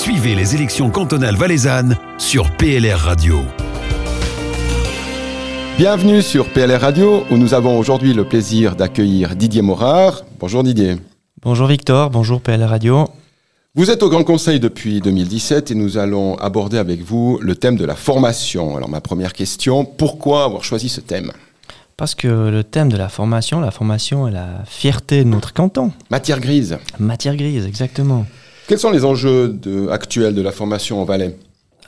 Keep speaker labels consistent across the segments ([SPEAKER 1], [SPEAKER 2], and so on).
[SPEAKER 1] Suivez les élections cantonales valaisannes sur PLR Radio.
[SPEAKER 2] Bienvenue sur PLR Radio où nous avons aujourd'hui le plaisir d'accueillir Didier Morard. Bonjour Didier.
[SPEAKER 3] Bonjour Victor, bonjour PLR Radio.
[SPEAKER 2] Vous êtes au Grand Conseil depuis 2017 et nous allons aborder avec vous le thème de la formation. Alors ma première question, pourquoi avoir choisi ce thème?
[SPEAKER 3] Parce que le thème de la formation, la formation est la fierté de notre canton.
[SPEAKER 2] Matière grise.
[SPEAKER 3] Matière grise, exactement.
[SPEAKER 2] Quels sont les enjeux de- actuels de la formation en Valais?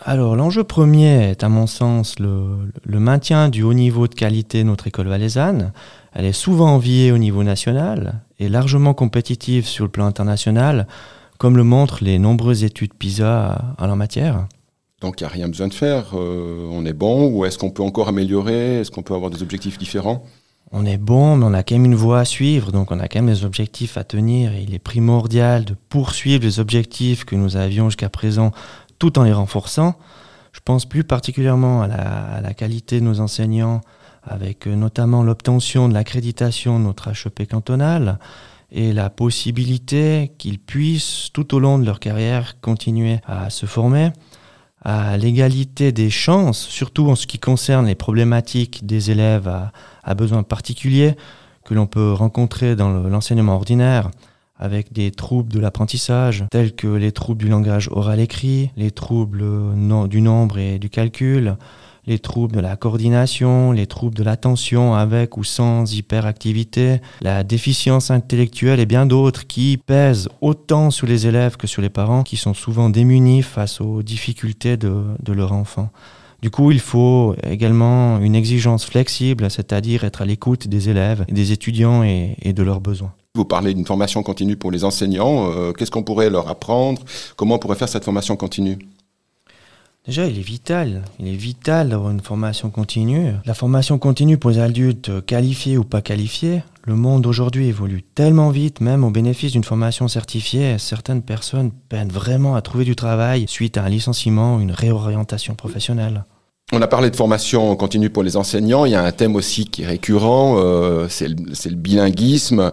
[SPEAKER 3] Alors l'enjeu premier est à mon sens le, le maintien du haut niveau de qualité de notre école valaisanne. Elle est souvent enviée au niveau national et largement compétitive sur le plan international, comme le montrent les nombreuses études PISA en la matière.
[SPEAKER 2] Donc il n'y a rien besoin de faire, euh, on est bon ou est-ce qu'on peut encore améliorer? Est-ce qu'on peut avoir des objectifs différents?
[SPEAKER 3] On est bon, mais on a quand même une voie à suivre, donc on a quand même des objectifs à tenir. Et il est primordial de poursuivre les objectifs que nous avions jusqu'à présent tout en les renforçant. Je pense plus particulièrement à la, à la qualité de nos enseignants, avec euh, notamment l'obtention de l'accréditation de notre HEP cantonal et la possibilité qu'ils puissent tout au long de leur carrière continuer à se former à l'égalité des chances, surtout en ce qui concerne les problématiques des élèves à, besoins particuliers que l'on peut rencontrer dans le- l'enseignement ordinaire, avec des troubles de l'apprentissage, tels que les troubles du langage oral-écrit, les troubles no- du nombre et du calcul, les troubles de la coordination, les troubles de l'attention avec ou sans hyperactivité, la déficience intellectuelle et bien d'autres qui pèsent autant sur les élèves que sur les parents qui sont souvent démunis face aux difficultés de, leur enfant. Du coup, il faut également une exigence flexible, c'est-à-dire être à l'écoute des élèves, des étudiants et, et de leurs besoins.
[SPEAKER 2] Vous parlez d'une formation continue pour les enseignants. euh, Qu'est-ce qu'on pourrait leur apprendre? Comment on pourrait faire cette formation continue?
[SPEAKER 3] Déjà, il est vital. Il est vital d'avoir une formation continue. La formation continue pour les adultes qualifiés ou pas qualifiés. Le monde d'aujourd'hui évolue tellement vite, même au bénéfice d'une formation certifiée, certaines personnes peinent vraiment à trouver du travail suite à un licenciement ou une réorientation professionnelle.
[SPEAKER 2] On a parlé de formation continue pour les enseignants. Il y a un thème aussi qui est récurrent, euh, c'est le bilinguisme.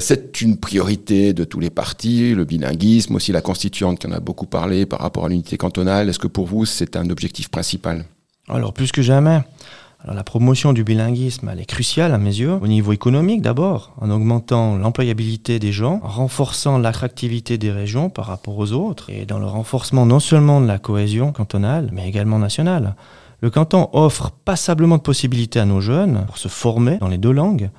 [SPEAKER 2] C'est une priorité de tous les partis, le bilinguisme, aussi la constituante qui en a beaucoup parlé par rapport à l'unité cantonale. Est-ce que pour vous, c'est un objectif principal?
[SPEAKER 3] Alors plus que jamais. La promotion du bilinguisme, est cruciale à mes yeux, au niveau économique d'abord, en augmentant l'employabilité des gens, en renforçant l'attractivité des régions par rapport aux autres, et dans le renforcement non seulement de la cohésion cantonale, mais également nationale. Le canton offre passablement de possibilités à nos jeunes pour se former dans les deux langues.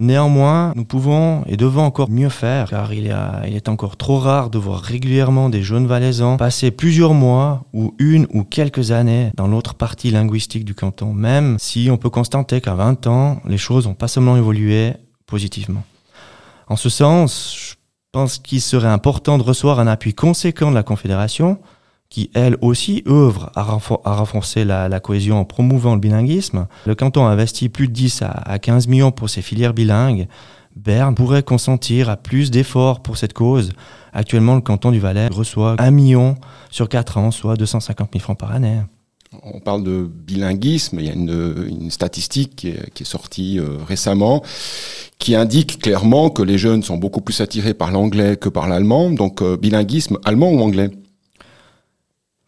[SPEAKER 3] Néanmoins, nous pouvons et devons encore mieux faire, car il, est encore trop rare de voir régulièrement des jeunes valaisans passer plusieurs mois ou une ou quelques années dans l'autre partie linguistique du canton, même si on peut constater qu'à 20 ans, les choses ont pas seulement évolué positivement. En ce sens, je pense qu'il serait important de recevoir un appui conséquent de la Confédération, qui elle aussi œuvre à, renfor- à renforcer la, cohésion en promouvant le bilinguisme. Le canton a investi plus de 10 à, à 15 millions pour ces filières bilingues. Berne pourrait consentir à plus d'efforts pour cette cause. Actuellement, le canton du Valais reçoit 1 million sur 4 ans, soit 250 000 francs par année.
[SPEAKER 2] On parle de bilinguisme, il y a une, statistique qui est, qui est sortie euh, récemment qui indique clairement que les jeunes sont beaucoup plus attirés par l'anglais que par l'allemand. Donc euh, bilinguisme, allemand ou anglais?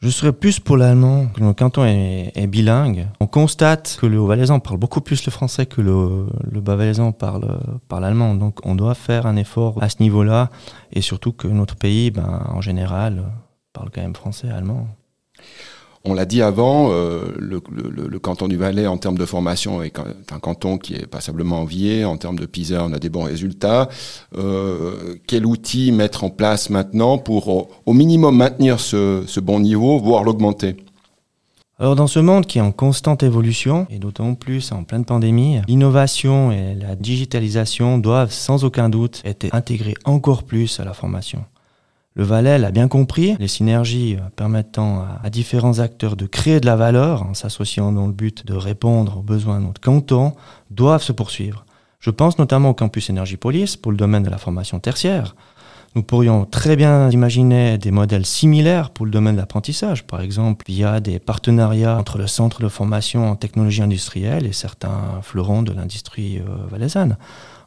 [SPEAKER 3] Je serais plus pour l'allemand, le canton est, bilingue. On constate que le haut-valaisan parle beaucoup plus le français que le, bas-valaisan parle, parle allemand. Donc on doit faire un effort à ce niveau-là. Et surtout que notre pays, ben, en général, parle quand même français, allemand.
[SPEAKER 2] On l'a dit avant, euh, le, canton du Valais, en termes de formation, est un canton qui est passablement envié. En termes de PISA, on a des bons résultats. Euh, quel outil mettre en place maintenant pour, au, au minimum, maintenir ce, ce bon niveau, voire l'augmenter?
[SPEAKER 3] Alors dans ce monde qui est en constante évolution, et d'autant plus en pleine pandémie, l'innovation et la digitalisation doivent sans aucun doute être intégrées encore plus à la formation. Le Valais l'a bien compris, les synergies euh, permettant à, différents acteurs de créer de la valeur en s'associant dans le but de répondre aux besoins de notre canton doivent se poursuivre. Je pense notamment au campus Énergie-Police pour le domaine de la formation tertiaire. Nous pourrions très bien imaginer des modèles similaires pour le domaine de l'apprentissage, par exemple via des partenariats entre le centre de formation en technologie industrielle et certains fleurons de l'industrie euh, valaisanne.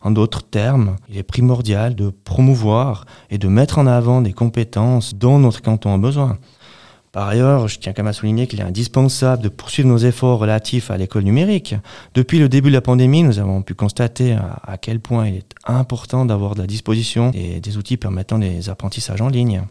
[SPEAKER 3] En d'autres termes, il est primordial de promouvoir et de mettre en avant des compétences dont notre canton a besoin. Par ailleurs, je tiens quand même à souligner qu'il est indispensable de poursuivre nos efforts relatifs à l'école numérique. Depuis le début de la pandémie, nous avons pu constater à quel point il est important d'avoir de la disposition et des outils permettant des apprentissages en ligne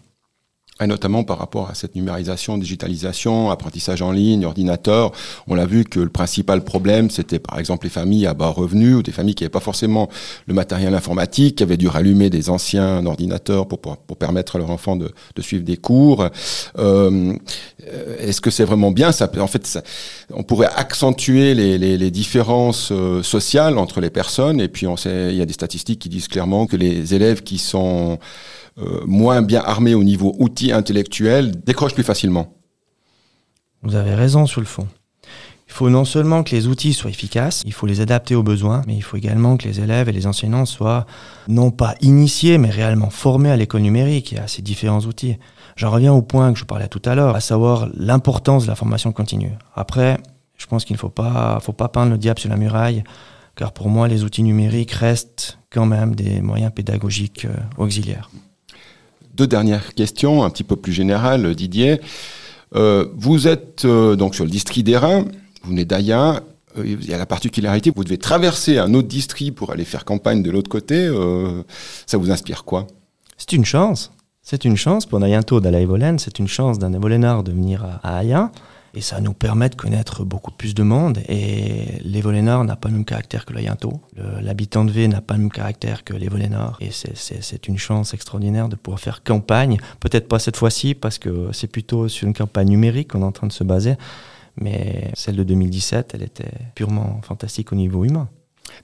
[SPEAKER 2] et notamment par rapport à cette numérisation, digitalisation, apprentissage en ligne, ordinateur. On l'a vu que le principal problème, c'était par exemple les familles à bas revenus ou des familles qui n'avaient pas forcément le matériel informatique, qui avaient dû rallumer des anciens ordinateurs pour, pour, permettre à leurs enfants de, de suivre des cours. Euh, Est-ce que c'est vraiment bien? Ça, En fait, ça, on pourrait accentuer les, les, les différences euh, sociales entre les personnes. Et puis, il y a des statistiques qui disent clairement que les élèves qui sont moins bien armés au niveau outils intellectuels décrochent plus facilement.
[SPEAKER 3] Vous avez raison sur le fond. Il faut non seulement que les outils soient efficaces, il faut les adapter aux besoins, mais il faut également que les élèves et les enseignants soient non pas initiés, mais réellement formés à l'école numérique et à ces différents outils. J'en reviens au point que je parlais tout à l'heure, à savoir l'importance de la formation continue. Après, je pense qu'il ne faut pas, faut pas peindre le diable sur la muraille, car pour moi, les outils numériques restent quand même des moyens pédagogiques euh, auxiliaires.
[SPEAKER 2] Deux dernières questions, un petit peu plus générales, Didier. Euh, vous êtes euh, donc sur le district d'Airain, vous venez d'Ayen. Euh, il y a la particularité, vous devez traverser un autre district pour aller faire campagne de l'autre côté. ça vous inspire quoi?
[SPEAKER 3] C'est une chance. C'est une chance pour Nayanto d'Alaïvolen, c'est une chance d'un évolénard de venir à, à. Et ça nous permet de connaître beaucoup plus de monde. Et l'Evolénard n'a pas le même caractère que le. L'habitant de V n'a pas le même caractère que l'Evolénard. Et c'est une chance extraordinaire de pouvoir faire campagne. Peut-être pas cette fois-ci, parce que c'est plutôt sur une campagne numérique qu'on est en train de se baser. Mais celle de 2017, elle était purement fantastique au niveau humain.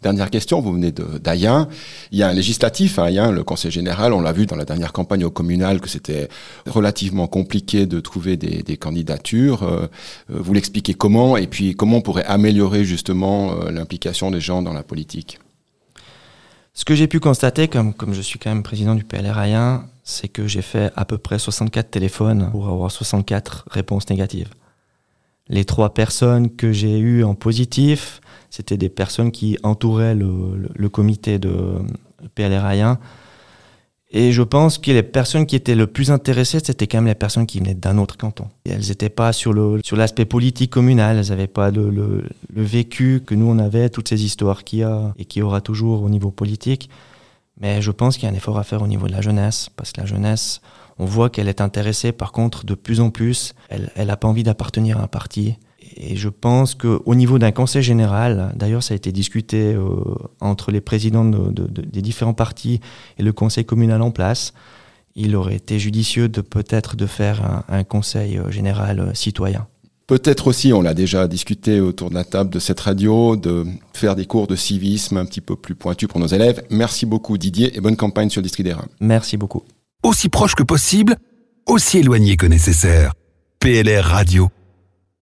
[SPEAKER 2] Dernière question, vous venez d'Ayen. Il y a un législatif à Ayen, le Conseil général. On l'a vu dans la dernière campagne au communal que c'était relativement compliqué de trouver des, candidatures. Euh, euh, vous l'expliquez comment et puis comment on pourrait améliorer justement euh, l'implication des gens dans la politique?
[SPEAKER 3] Ce que j'ai pu constater, comme, comme je suis quand même président du PLR Ayen, c'est que j'ai fait à peu près 64 téléphones pour avoir 64 réponses négatives. Les trois personnes que j'ai eues en positif, c'était des personnes qui entouraient le, comité de PLR 1 Et je pense que les personnes qui étaient le plus intéressées, c'était quand même les personnes qui venaient d'un autre canton. Elles n'étaient pas sur l'aspect politique communal, elles n'avaient pas le, le, vécu que nous on avait, toutes ces histoires qu'il y a et qu'il y aura toujours au niveau politique. Mais je pense qu'il y a un effort à faire au niveau de la jeunesse, parce que la jeunesse, on voit qu'elle est intéressée, par contre, de plus en plus, elle n'a pas envie d'appartenir à un parti, et je pense qu'au niveau d'un conseil général, d'ailleurs ça a été discuté euh, entre les présidents des différents partis et le conseil communal en place, il aurait été judicieux de peut-être de faire un, conseil euh, général euh, citoyen.
[SPEAKER 2] Peut-être aussi, on l'a déjà discuté autour de la table de cette radio, de faire des cours de civisme un petit peu plus pointus pour nos élèves. Merci beaucoup Didier et bonne campagne sur le district des
[SPEAKER 3] Merci beaucoup.
[SPEAKER 1] Aussi proche que possible, aussi éloigné que nécessaire. PLR Radio.